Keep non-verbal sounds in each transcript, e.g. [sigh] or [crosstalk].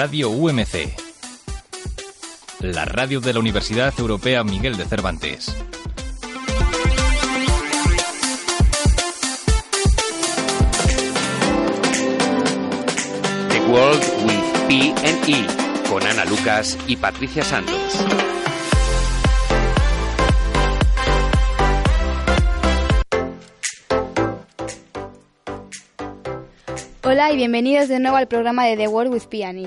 Radio UMC. La radio de la Universidad Europea Miguel de Cervantes. The World with P E con Ana Lucas y Patricia Santos. Hola y bienvenidos de nuevo al programa de The World with Piani.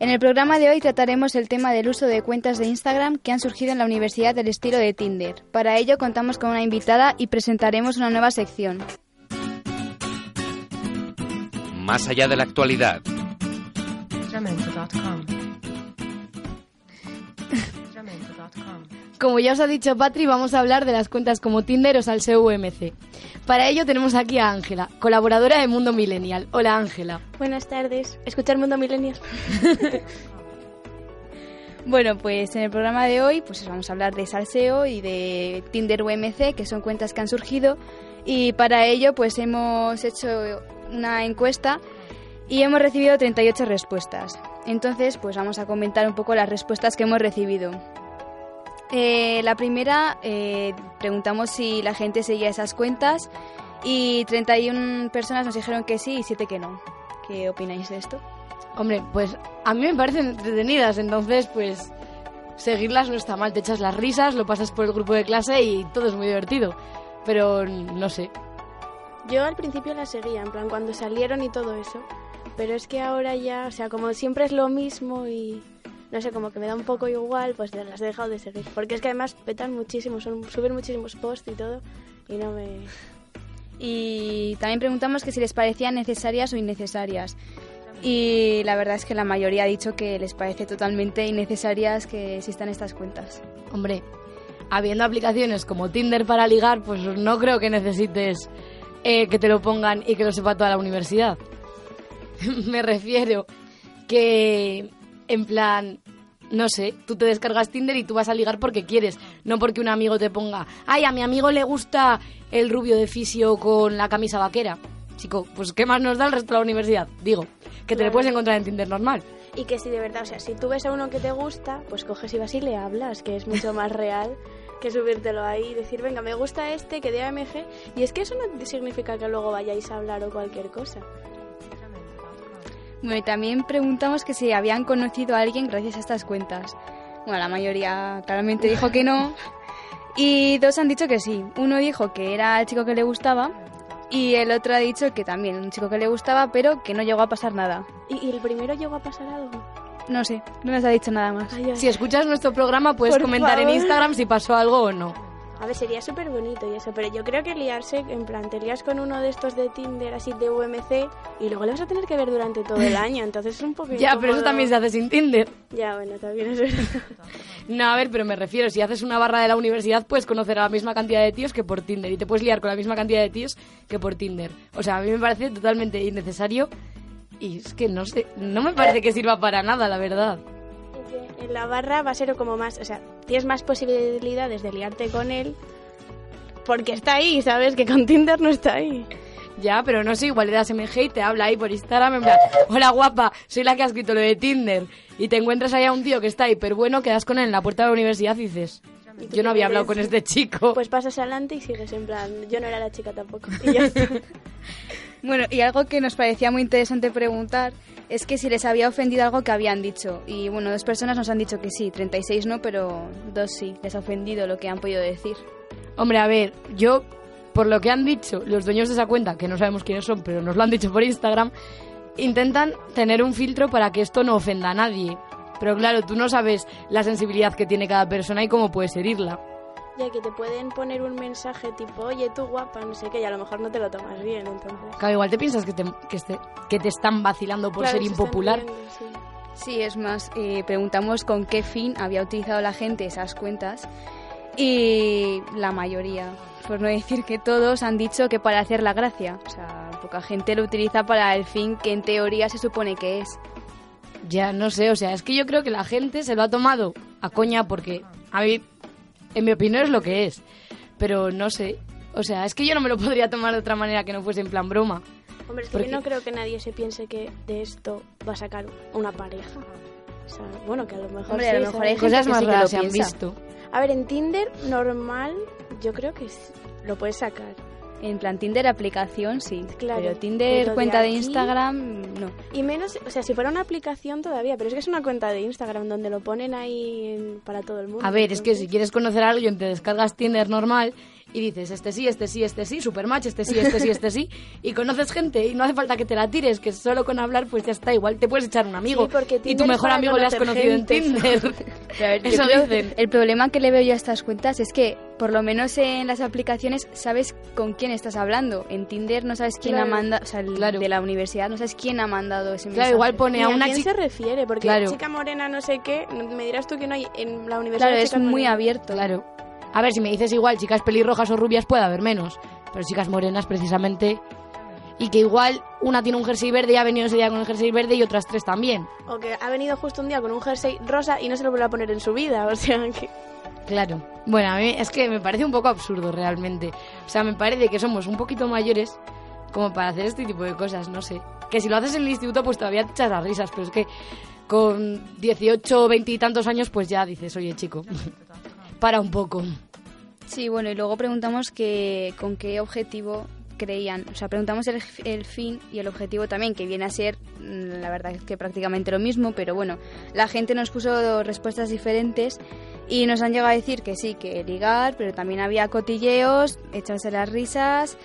En el programa de hoy trataremos el tema del uso de cuentas de Instagram que han surgido en la Universidad del estilo de Tinder. Para ello contamos con una invitada y presentaremos una nueva sección. Más allá de la actualidad. Como ya os ha dicho Patri, vamos a hablar de las cuentas como Tinder o Salseo UMC. Para ello tenemos aquí a Ángela, colaboradora de Mundo Millennial. Hola Ángela. Buenas tardes. Escuchar Mundo Millennial. [laughs] Bueno, pues en el programa de hoy pues vamos a hablar de Salseo y de Tinder UMC, que son cuentas que han surgido. Y para ello pues hemos hecho una encuesta y hemos recibido 38 respuestas. Entonces pues vamos a comentar un poco las respuestas que hemos recibido. Eh, la primera, eh, preguntamos si la gente seguía esas cuentas y 31 personas nos dijeron que sí y 7 que no. ¿Qué opináis de esto? Hombre, pues a mí me parecen entretenidas, entonces pues seguirlas no está mal. Te echas las risas, lo pasas por el grupo de clase y todo es muy divertido. Pero no sé. Yo al principio las seguía, en plan cuando salieron y todo eso. Pero es que ahora ya, o sea, como siempre es lo mismo y no sé, como que me da un poco igual, pues las he dejado de seguir. Porque es que además petan muchísimo, son, suben muchísimos posts y todo, y no me... Y también preguntamos que si les parecían necesarias o innecesarias. Y la verdad es que la mayoría ha dicho que les parece totalmente innecesarias que existan estas cuentas. Hombre, habiendo aplicaciones como Tinder para ligar, pues no creo que necesites eh, que te lo pongan y que lo sepa toda la universidad. [laughs] me refiero que en plan, no sé, tú te descargas Tinder y tú vas a ligar porque quieres, no porque un amigo te ponga, ay, a mi amigo le gusta el rubio de fisio con la camisa vaquera. Chico, pues ¿qué más nos da el resto de la universidad? Digo, que te le puedes encontrar en Tinder normal. Y que si de verdad, o sea, si tú ves a uno que te gusta, pues coges y vas y le hablas, que es mucho más [laughs] real que subírtelo ahí y decir, venga, me gusta este, que de AMG. Y es que eso no significa que luego vayáis a hablar o cualquier cosa. Bueno, y también preguntamos que si habían conocido a alguien gracias a estas cuentas. Bueno, la mayoría claramente dijo que no. [laughs] Y dos han dicho que sí. Uno dijo que era el chico que le gustaba y el otro ha dicho que también un chico que le gustaba, pero que no llegó a pasar nada. ¿Y, el primero llegó a pasar algo? No sé, no nos ha dicho nada más. Ay, ay. Si escuchas nuestro programa puedes comentar en favor. Instagram si pasó algo o no. A ver, sería súper bonito y eso, pero yo creo que liarse, en plan, te lías con uno de estos de Tinder, así de UMC, y luego le vas a tener que ver durante todo el [laughs] año, entonces es un poco Ya, pero eso también se hace sin Tinder. Ya, bueno, también es verdad. No, a ver, pero me refiero, si haces una barra de la universidad puedes conocer a la misma cantidad de tíos que por Tinder y te puedes liar con la misma cantidad de tíos que por Tinder. O sea, a mí me parece totalmente innecesario y es que no sé, no me parece que sirva para nada, la verdad. En la barra va a ser como más, o sea, tienes más posibilidades de liarte con él porque está ahí, ¿sabes? Que con Tinder no está ahí. Ya, pero no sé, igual le das MG y te habla ahí por Instagram en plan, hola guapa, soy la que ha escrito lo de Tinder. Y te encuentras ahí a un tío que está hiper bueno, quedas con él en la puerta de la universidad y dices, yo no había hablado con este chico. Pues pasas adelante y sigues en plan, yo no era la chica tampoco. Y ya está. [laughs] Bueno, y algo que nos parecía muy interesante preguntar es que si les había ofendido algo que habían dicho. Y bueno, dos personas nos han dicho que sí, 36 no, pero dos sí, les ha ofendido lo que han podido decir. Hombre, a ver, yo, por lo que han dicho los dueños de esa cuenta, que no sabemos quiénes son, pero nos lo han dicho por Instagram, intentan tener un filtro para que esto no ofenda a nadie. Pero claro, tú no sabes la sensibilidad que tiene cada persona y cómo puedes herirla. Ya que te pueden poner un mensaje tipo, oye, tú guapa, no sé qué, y a lo mejor no te lo tomas bien, entonces. Claro, igual te piensas que te, que este- que te están vacilando por Claro, ser impopular. sí. Sí, es más, eh, preguntamos con qué fin había utilizado la gente esas cuentas y la mayoría, por no decir que todos, han dicho que para hacer la gracia. O sea, poca gente lo utiliza para el fin que en teoría se supone que es. Ya, no sé, o sea, es que yo creo que la gente se lo ha tomado a coña porque, a mí, en mi opinión es lo que es. Pero no sé, o sea, es que yo no me lo podría tomar de otra manera que no fuese en plan broma. Hombre, es que Porque- yo no creo que nadie se piense que de esto va a sacar una pareja. O sea, bueno, que a lo mejor Hombre, sí, a lo mejor hay Cosas más sí raras se han piensa. visto. A ver, en Tinder normal yo creo que sí, lo puedes sacar. En plan, Tinder aplicación, sí. Claro, pero Tinder pero cuenta de aquí- Instagram, no. Y menos, o sea, si fuera una aplicación todavía, pero es que es una cuenta de Instagram donde lo ponen ahí para todo el mundo. A ver, es que si quieres conocer a alguien, te descargas Tinder normal y dices, este sí, este sí, este sí, supermatch, este sí, este sí, este sí, [laughs] y conoces gente y no hace falta que te la tires, que solo con hablar pues ya está, igual te puedes echar un amigo. Sí, porque y tu mejor amigo le has conocido gente. en Tinder. [laughs] A ver, [laughs] Eso dicen. El problema que le veo yo a estas cuentas es que, por lo menos en las aplicaciones, sabes con quién estás hablando. En Tinder no sabes quién Claro. ha mandado, o sea, el Claro. de la universidad, no sabes quién ha mandado ese mensaje. Claro, igual pone a a una quién chica... se refiere, porque Claro. chica morena no sé qué, me dirás tú que no hay en la universidad. Claro, es muy abierto. Claro. A ver, si me dices igual chicas pelirrojas o rubias puede haber menos, pero chicas morenas precisamente... Y que igual una tiene un jersey verde y ha venido ese día con el jersey verde y otras tres también. O que ha venido justo un día con un jersey rosa y no se lo vuelve a poner en su vida, o sea que... Claro. Bueno, a mí es que me parece un poco absurdo realmente. O sea, me parece que somos un poquito mayores como para hacer este tipo de cosas, no sé. Que si lo haces en el instituto pues todavía te echas las risas, pero es que con 18, 20 y tantos años pues ya dices, oye chico, [laughs] para un poco. Sí, bueno, y luego preguntamos que con qué objetivo creían. O sea, preguntamos el, el fin y el objetivo también, que viene a ser, mm, la verdad es que prácticamente lo mismo, pero bueno, la gente nos puso respuestas diferentes y nos han llegado a decir que sí, que ligar, pero también había cotilleos, echarse las risas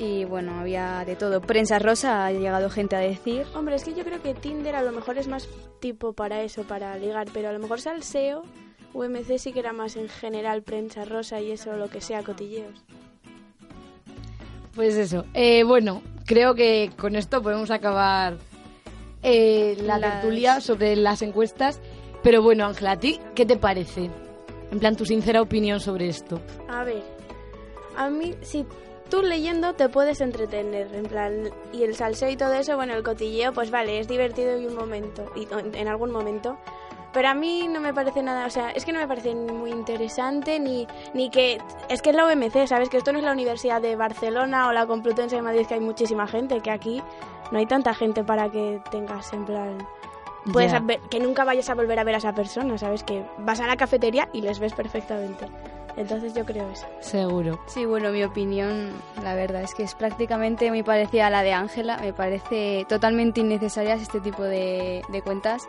y bueno, había de todo. Prensa rosa ha llegado gente a decir. Hombre, es que yo creo que Tinder a lo mejor es más tipo para eso, para ligar, pero a lo mejor Salseo, UMC sí que era más en general prensa rosa y eso, lo que sea, cotilleos. Pues eso. Eh, bueno, creo que con esto podemos acabar eh, la Las- tertulia sobre las encuestas. Pero bueno, Ángela, ¿a ti qué te parece? En plan, tu sincera opinión sobre esto. A ver, a mí, si tú leyendo te puedes entretener, en plan, y el salseo y todo eso, bueno, el cotilleo, pues vale, es divertido y un momento, y en, en algún momento. Pero a mí no me parece nada, o sea, es que no me parece ni muy interesante, ni, ni que... Es que es la OMC, ¿sabes? Que esto no es la Universidad de Barcelona o la Complutense de Madrid, que hay muchísima gente, que aquí no hay tanta gente para que tengas, en plan... Puedes ver- que nunca vayas a volver a ver a esa persona, ¿sabes? Que vas a la cafetería y les ves perfectamente. Entonces yo creo eso. Seguro. Sí, bueno, mi opinión, la verdad es que es prácticamente muy parecida a la de Ángela. Me parece totalmente innecesarias este tipo de, de cuentas.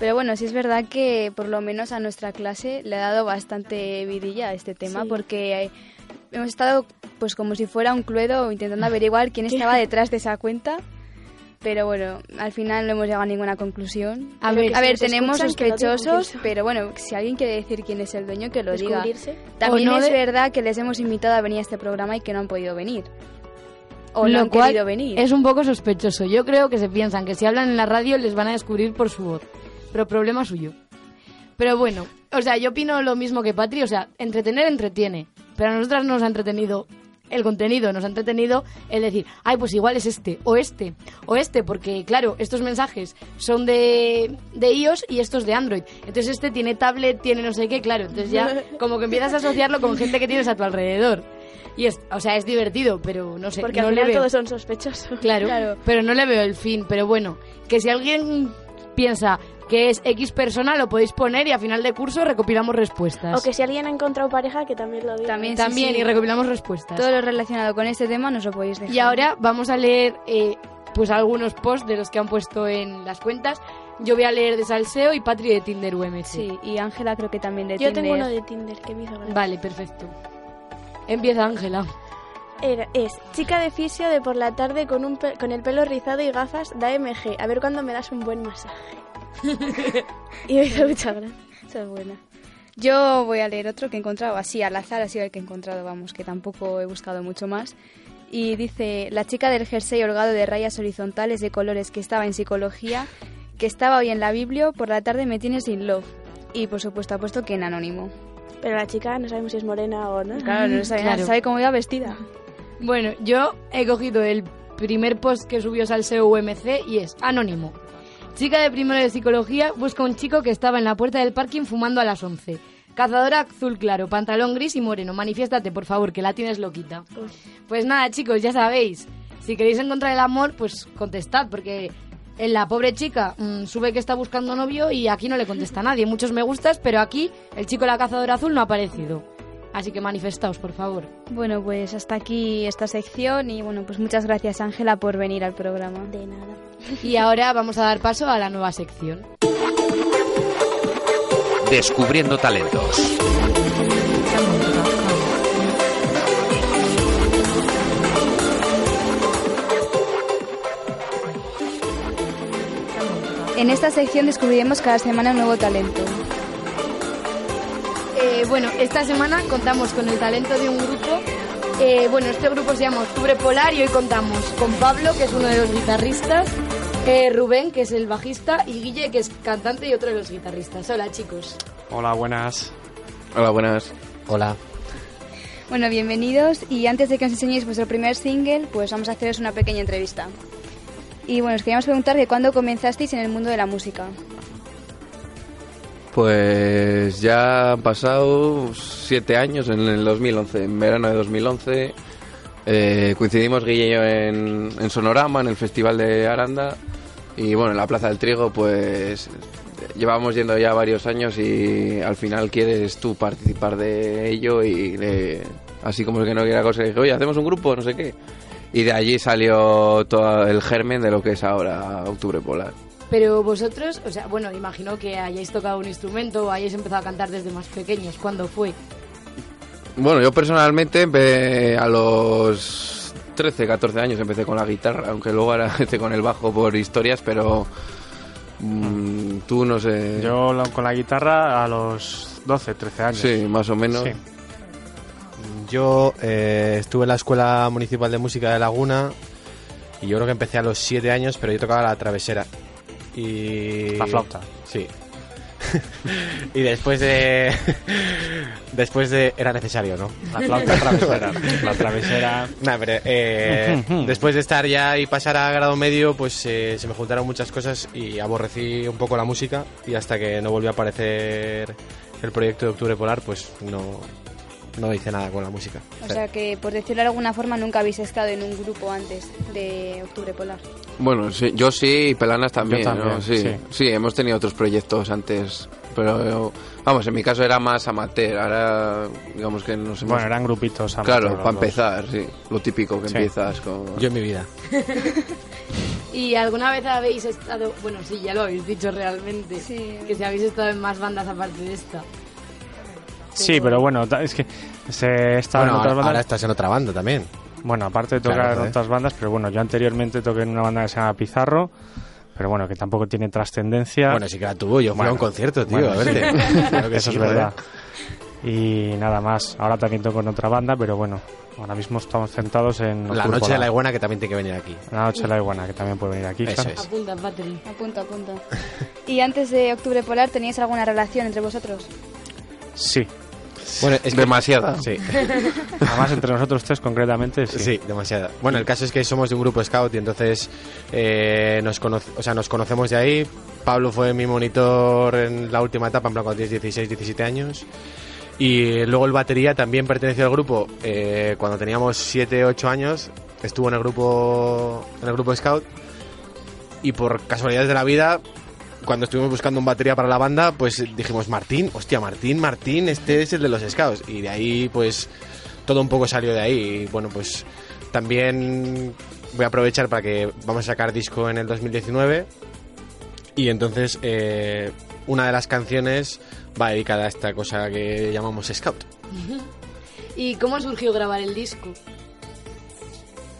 Pero bueno, sí es verdad que por lo menos a nuestra clase le ha dado bastante vidilla a este tema Sí. porque hemos estado pues como si fuera un cluedo intentando averiguar quién estaba detrás de esa cuenta. Pero bueno, al final no hemos llegado a ninguna conclusión. A ver, A ver, tenemos sospechosos, pero bueno, si alguien quiere decir quién es el dueño, que lo diga. También no es de- verdad que les hemos invitado a venir a este programa y que no han podido venir. O Lo no han cual querido venir. Es un poco sospechoso. Yo creo que se piensan que si hablan en la radio les van a descubrir por su voz. Pero problema suyo. Pero bueno, o sea, yo opino lo mismo que Patri. O sea, entretener entretiene. Pero a nosotras nos ha entretenido el contenido, nos ha entretenido el decir, ay, pues igual es este, o este, o este, porque claro, estos mensajes son de, de iOS y estos de Android. Entonces este tiene tablet, tiene no sé qué, claro. Entonces ya [laughs] como que empiezas a asociarlo con gente que tienes a tu alrededor. Y es, o sea, es divertido, pero no sé, Porque no al le final veo. todos son sospechosos. Claro, Claro. pero no le veo el fin. Pero bueno, que si alguien piensa que es X persona, lo podéis poner y a final de curso recopilamos respuestas. O que si alguien ha encontrado pareja, que también lo diga. También, sí, También, sí. y recopilamos respuestas. Todo lo relacionado con este tema nos lo podéis dejar. Y ahora vamos a leer eh, pues algunos posts de los que han puesto en las cuentas. Yo voy a leer de Salseo y Patri de Tinder UMC. Sí, y Ángela creo que también de Yo Tinder. tengo uno de Tinder que me hizo gracia. Vale, perfecto. Empieza Ángela. Era- es chica de fisio de por la tarde con, un con el pelo rizado y gafas da MG. A ver cuándo me das un buen masaje. [laughs] y me hizo mucha gracia. Esa es buena. Yo voy a leer otro que he encontrado así al azar, ha sido el que he encontrado, vamos, que tampoco he buscado mucho más. Y dice, la chica del jersey holgado de rayas horizontales de colores que estaba en psicología, que estaba hoy en la Biblia, por la tarde me tiene sin love. Y por supuesto ha puesto que en anónimo. Pero la chica no sabemos si es morena o no. Claro, no sabe, Claro. sabe cómo iba vestida. Bueno, yo he cogido el primer post que subió Salseo UMC y es anónimo. Chica de primero de psicología busca un chico que estaba en la puerta del parking fumando a las 11. Cazadora azul claro, pantalón gris y moreno. Manifiéstate, por favor, que la tienes loquita. Pues nada, chicos, ya sabéis. Si queréis encontrar el amor, pues contestad, porque en la pobre chica mm, sube que está buscando novio y aquí no le contesta nadie. Muchos me gustas, pero aquí el chico de la cazadora azul no ha aparecido. Así que manifestaos, por favor. Bueno, pues hasta aquí esta sección y bueno, pues muchas gracias Ángela por venir al programa. De nada. Y ahora vamos a dar paso a la nueva sección. Descubriendo talentos. En esta sección descubriremos cada semana un nuevo talento. Eh, bueno, esta semana contamos con el talento de un grupo. Eh, bueno, este grupo se llama Octubre Polar y hoy contamos con Pablo, que es uno de los guitarristas, eh, Rubén, que es el bajista, y Guille, que es cantante y otro de los guitarristas. Hola, chicos. Hola, buenas. Hola, buenas. Hola. Bueno, bienvenidos y antes de que os enseñéis vuestro primer single, pues vamos a haceros una pequeña entrevista. Y bueno, os queríamos preguntar que cuándo comenzasteis en el mundo de la música. Pues ya han pasado siete años, en el 2011, en verano de 2011. eh, coincidimos Guille y yo en, Sonorama, en el Festival de Aranda. Y bueno, en la Plaza del Trigo, pues llevamos yendo ya varios años y al final quieres tú participar de ello y así como el que no quiera cosa, dije, oye, hacemos un grupo, no sé qué. Y de allí salió todo el germen de lo que es ahora Octubre Polar. Pero vosotros, o sea, bueno, imagino que hayáis tocado un instrumento o hayáis empezado a cantar desde más pequeños. ¿Cuándo fue? Bueno, yo personalmente empecé a los 13, 14 años empecé con la guitarra, aunque luego ahora [laughs] empecé con el bajo por historias, pero mm, tú no sé. Yo con la guitarra a los 12, 13 años. Sí, más o menos. Sí. Yo eh, estuve en la Escuela Municipal de Música de Laguna y yo creo que empecé a los 7 años, pero yo tocaba la travesera. Y... La flauta. Sí. [laughs] y después de... [laughs] después de... Era necesario, ¿no? La flauta travesera. La travesera. Nah, pero, eh, después de estar ya y pasar a grado medio, pues eh, se me juntaron muchas cosas y aborrecí un poco la música y hasta que no volvió a aparecer el proyecto de Octubre Polar, pues no, no hice nada con la música. O sea que, por decirlo de alguna forma, nunca habéis estado en un grupo antes de Octubre Polar. Bueno, sí, yo sí y Pelanas también. Yo también, ¿no? sí, sí. sí, hemos tenido otros proyectos antes, pero vamos, en mi caso era más amateur. Ahora, digamos que nos hemos. Bueno, eran grupitos. amateur Claro, para empezar, sí. Lo típico que Sí. empiezas con. Yo en mi vida. [laughs] ¿Y alguna vez habéis estado, bueno, sí, ya lo habéis dicho realmente, Sí. que si habéis estado en más bandas aparte de esta? Sí, pero bueno, es que se está Bueno, en otras ahora, bandas. ahora estás en otra banda también. Bueno, aparte de tocar Claro, en otras bandas, pero bueno, yo anteriormente toqué en una banda que se llama Pizarro, pero bueno, que tampoco tiene trascendencia. Bueno, sí que la tuvo. Yo fui Bueno, a un concierto, tío, bueno, a verte. [laughs] Claro que Eso sí, es verdad. Y nada más. Ahora también toco en otra banda, pero bueno, ahora mismo estamos centrados en. La noche de la iguana que también tiene que venir aquí. La noche de la iguana, que también puede venir aquí. Eso es. Apunta, apunto. [laughs] ¿Y antes de Octubre Polar teníais alguna relación entre vosotros? Sí. Bueno, es que- Demasiada. [laughs] Sí, [laughs] Además, entre nosotros tres concretamente, sí. sí, demasiada. Bueno, el caso es que somos de un grupo scout y entonces eh, nos, conoce- o sea, nos conocemos de ahí. Pablo fue mi monitor en la última etapa, en plan cuando tienes 16, 17 años. Y luego el batería también perteneció al grupo eh, cuando teníamos 7, 8 años. Estuvo en el grupo en el grupo scout y por casualidades de la vida cuando estuvimos buscando un batería para la banda, pues dijimos Martín, hostia, Martín, Martín, este es el de los scouts. Y de ahí, pues, todo un poco salió de ahí. Y bueno, pues también voy a aprovechar para que vamos a sacar disco en el 2019. Y entonces, eh, una de las canciones va dedicada a esta cosa que llamamos scout. [laughs] ¿Y cómo surgió grabar el disco?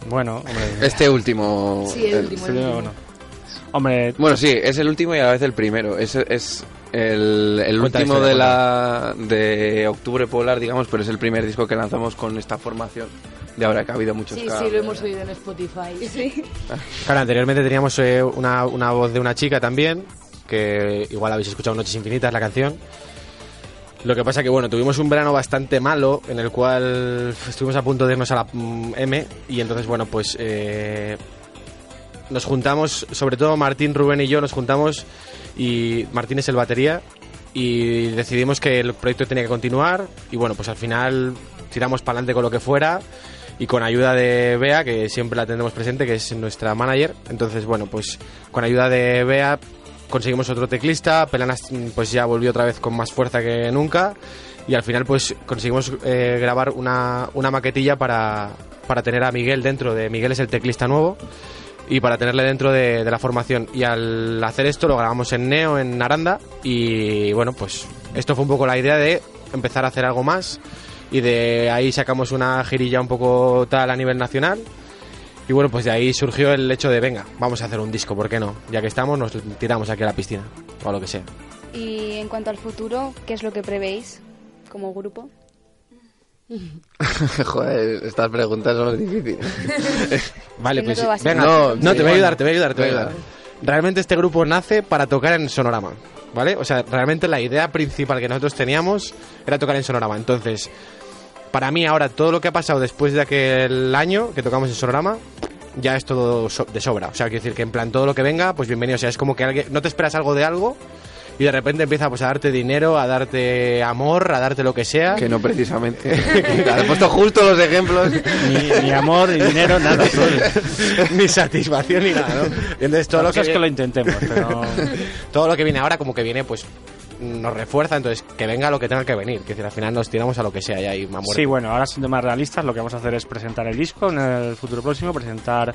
Bueno, hombre. Este último. Sí, el el- último. sí, el último. bueno. Hombre, Bueno, sí, es el último y a la vez el primero. Es, es el, el último de la de Octubre Polar, digamos, pero es el primer disco que lanzamos con esta formación. De ahora que ha habido muchos Sí, sí, lo hemos oído en Spotify. Sí. Claro, anteriormente teníamos eh, una, una voz de una chica también, que igual habéis escuchado Noches Infinitas, la canción. Lo que pasa que, bueno, tuvimos un verano bastante malo en el cual estuvimos a punto de irnos a la mm, M y entonces, bueno, pues eh, nos juntamos, sobre todo Martín, Rubén y yo nos juntamos y Martín es el batería y decidimos que el proyecto tenía que continuar y bueno, pues al final tiramos para adelante con lo que fuera y con ayuda de Bea, que siempre la tendremos presente, que es nuestra manager. Entonces, bueno, pues con ayuda de Bea conseguimos otro teclista, Pelanas pues ya volvió otra vez con más fuerza que nunca y al final pues conseguimos eh, grabar una, una maquetilla para, para tener a Miguel dentro de Miguel es el teclista nuevo y para tenerle dentro de, la formación y al hacer esto lo grabamos en Neo en Aranda y bueno pues esto fue un poco la idea de empezar a hacer algo más y de ahí sacamos una girilla un poco tal a nivel nacional y bueno, pues de ahí surgió el hecho de, venga, vamos a hacer un disco, ¿por qué no? Ya que estamos, nos tiramos aquí a la piscina, o a lo que sea. Y en cuanto al futuro, ¿qué es lo que prevéis como grupo? [laughs] Joder, estas preguntas son difíciles. [laughs] Vale, pues venga, No, no, te voy a ayudar, te voy a ayudar, te voy a ayudar. Realmente este grupo nace para tocar en Sonorama, ¿vale? O sea, realmente la idea principal que nosotros teníamos era tocar en Sonorama. Entonces, para mí ahora todo lo que ha pasado después de aquel año que tocamos en Sonorama ya es todo so- de sobra. O sea, quiero decir que en plan todo lo que venga, pues bienvenido. O sea, es como que alguien, no te esperas algo de algo y de repente empieza pues a darte dinero, a darte amor, a darte lo que sea. que no precisamente. [laughs] He puesto justo los ejemplos. Ni, ni amor, ni dinero, nada. [laughs] Todo, ni satisfacción ni nada, ¿no? Entonces todo lo que, es que lo intentemos, pero [laughs] todo lo que viene ahora como que viene pues nos refuerza, entonces que venga lo que tenga que venir, que decir, al final nos tiramos a lo que sea ya y a muerte. Sí, bueno, ahora siendo más realistas, lo que vamos a hacer es presentar el disco en el futuro próximo, presentar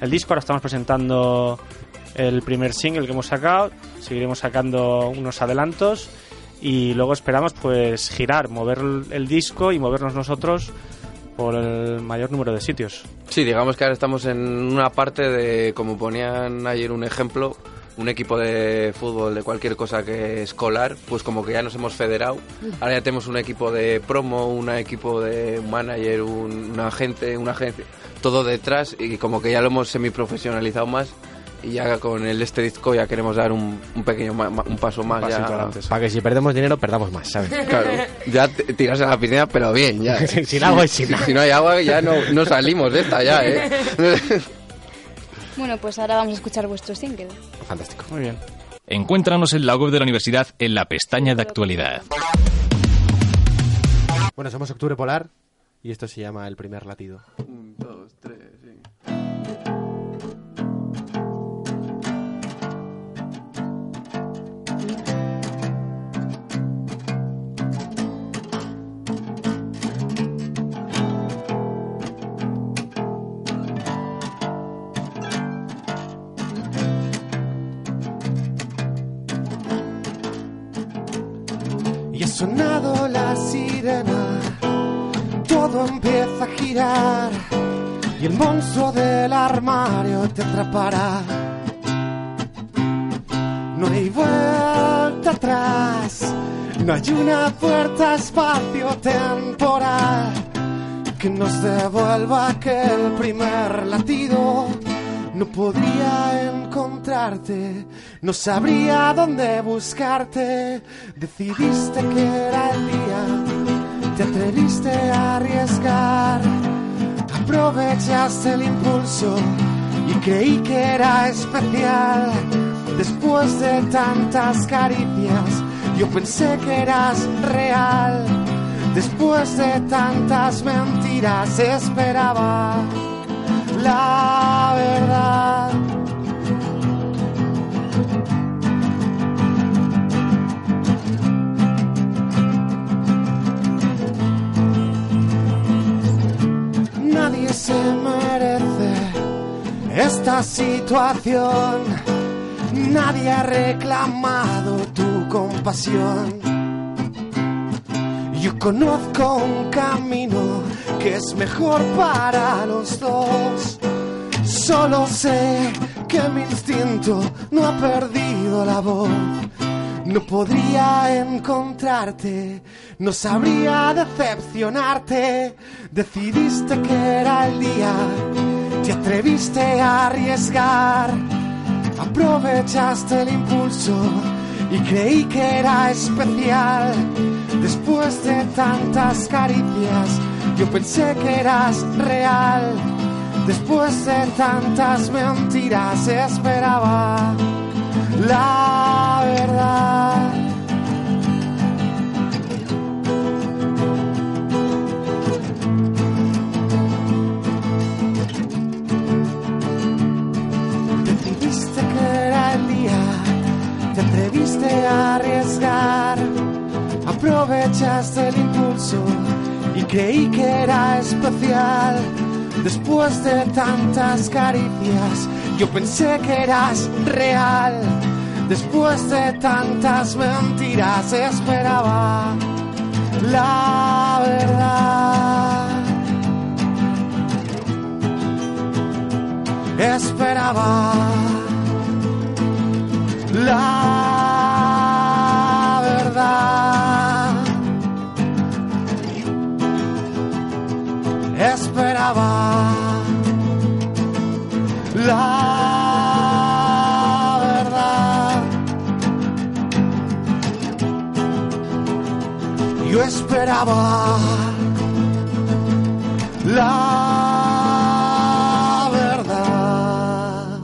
el disco. Ahora estamos presentando el primer single que hemos sacado, seguiremos sacando unos adelantos y luego esperamos pues girar, mover el, disco y movernos nosotros por el mayor número de sitios. Sí, digamos que ahora estamos en una parte de, como ponían ayer un ejemplo, un equipo de fútbol, de cualquier cosa que escolar, pues como que ya nos hemos federado. Ahora ya tenemos un equipo de promo, un equipo de manager, un, un agente, una agencia, todo detrás y como que ya lo hemos semiprofesionalizado más. Y ya con el este disco ya queremos dar un, un pequeño ma- ma- un paso más. ya. Para que si perdemos dinero, perdamos más, ¿sabes? [laughs] Claro, ya tiras a la piscina, pero bien, ya. [laughs] sin agua y sin Si, si no hay agua, ya no, no salimos de esta, ya, ¿eh? [laughs] Bueno, pues ahora vamos a escuchar vuestro single. Fantástico. Muy bien. Encuéntranos en la web de la universidad en la pestaña de actualidad. Bueno, somos Octubre Polar y esto se llama El Primer Latido. Un, dos, tres, sonado la sirena, todo empieza a girar y el monstruo del armario te atrapará. No hay vuelta atrás, no hay una puerta espacio-temporal que nos devuelva aquel primer latido. No podría encontrarte, no sabría dónde buscarte. Decidiste que era el día, te atreviste a arriesgar. Aprovechaste el impulso y creí que era especial. Después de tantas caricias, yo pensé que eras real. Después de tantas mentiras, esperaba la verdad. Nadie se merece esta situación. Nadie ha reclamado tu compasión. Yo conozco un camino que es mejor para los dos. Solo sé que mi instinto no ha perdido la voz. No podría encontrarte, no sabría decepcionarte. Decidiste que era el día, te atreviste a arriesgar. Aprovechaste el impulso y creí que era especial. Después de tantas caricias, yo pensé que eras real. Después de tantas mentiras, esperaba la verdad. Decidiste que era el día, te atreviste a arriesgar, aprovechaste el impulso y creí que era especial. Después de tantas caricias, yo pensé que eras real. Después de tantas mentiras, esperaba la verdad. Esperaba esperaba la verdad.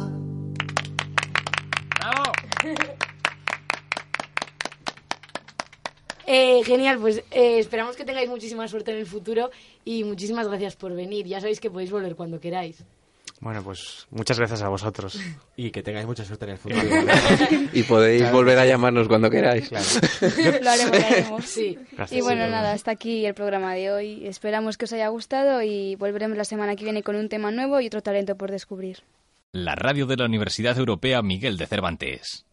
Eh, genial, pues eh, esperamos que tengáis muchísima suerte en el futuro y muchísimas gracias por venir. Ya sabéis que podéis volver cuando queráis. Bueno, pues muchas gracias a vosotros. Y que tengáis mucha suerte en el futuro. [laughs] y podéis Claro. volver a llamarnos cuando queráis. Lo haremos, [laughs] lo haremos. Sí. Y bueno, nada, hasta aquí el programa de hoy. Esperamos que os haya gustado y volveremos la semana que viene con un tema nuevo y otro talento por descubrir. La radio de la Universidad Europea Miguel de Cervantes.